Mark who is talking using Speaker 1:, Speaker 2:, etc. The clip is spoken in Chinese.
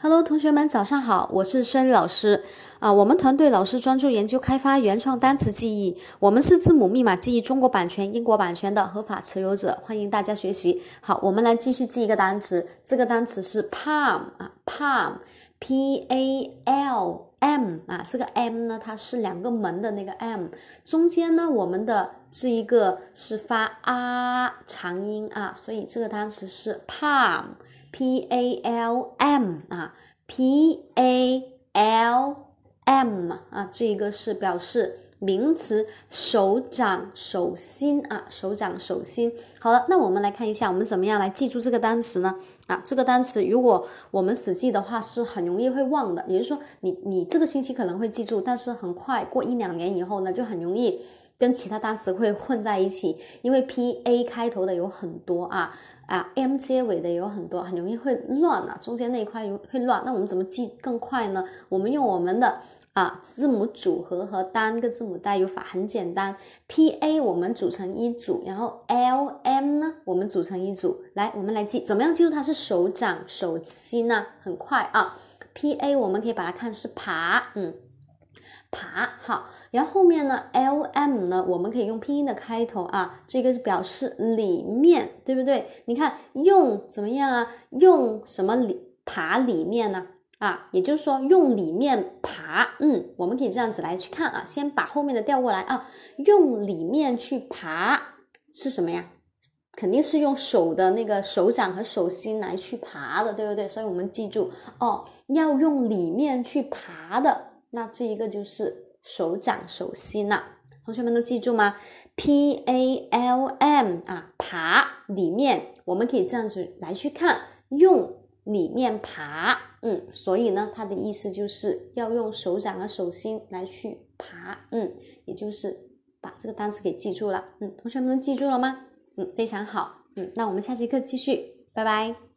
Speaker 1: Hello，同学们，早上好，我是孙老师啊。我们团队老师专注研究开发原创单词记忆，我们是字母密码记忆中国版权、英国版权的合法持有者，欢迎大家学习。好，我们来继续记一个单词，这个单词是 palm 啊，palm，p a l m 啊，这个 m 呢，它是两个门的那个 m，中间呢，我们的这一个是发啊长音啊，所以这个单词是 palm。P A L M 啊，P A L M 啊，这个是表示名词，手掌、手心啊，手掌、手心。好了，那我们来看一下，我们怎么样来记住这个单词呢？啊，这个单词如果我们死记的话，是很容易会忘的。也就是说，你你这个星期可能会记住，但是很快过一两年以后呢，就很容易。跟其他单词会混在一起，因为 P A 开头的有很多啊啊，M 结尾的有很多，很容易会乱啊，中间那一块会乱。那我们怎么记更快呢？我们用我们的啊字母组合和单个字母代入法，很简单。P A 我们组成一组，然后 L M 呢我们组成一组。来，我们来记，怎么样记住它是手掌、手心呢？很快啊，P A 我们可以把它看是爬，嗯。爬好，然后后面呢？L M 呢？我们可以用拼音的开头啊，这个是表示里面，对不对？你看用怎么样啊？用什么里爬里面呢？啊，也就是说用里面爬，嗯，我们可以这样子来去看啊，先把后面的调过来啊，用里面去爬是什么呀？肯定是用手的那个手掌和手心来去爬的，对不对？所以我们记住哦，要用里面去爬的。那这一个就是手掌、手心了，同学们都记住吗？P A L M 啊，爬里面，我们可以这样子来去看，用里面爬，嗯，所以呢，它的意思就是要用手掌和手心来去爬，嗯，也就是把这个单词给记住了，嗯，同学们都记住了吗？嗯，非常好，嗯，那我们下节课继续，拜拜。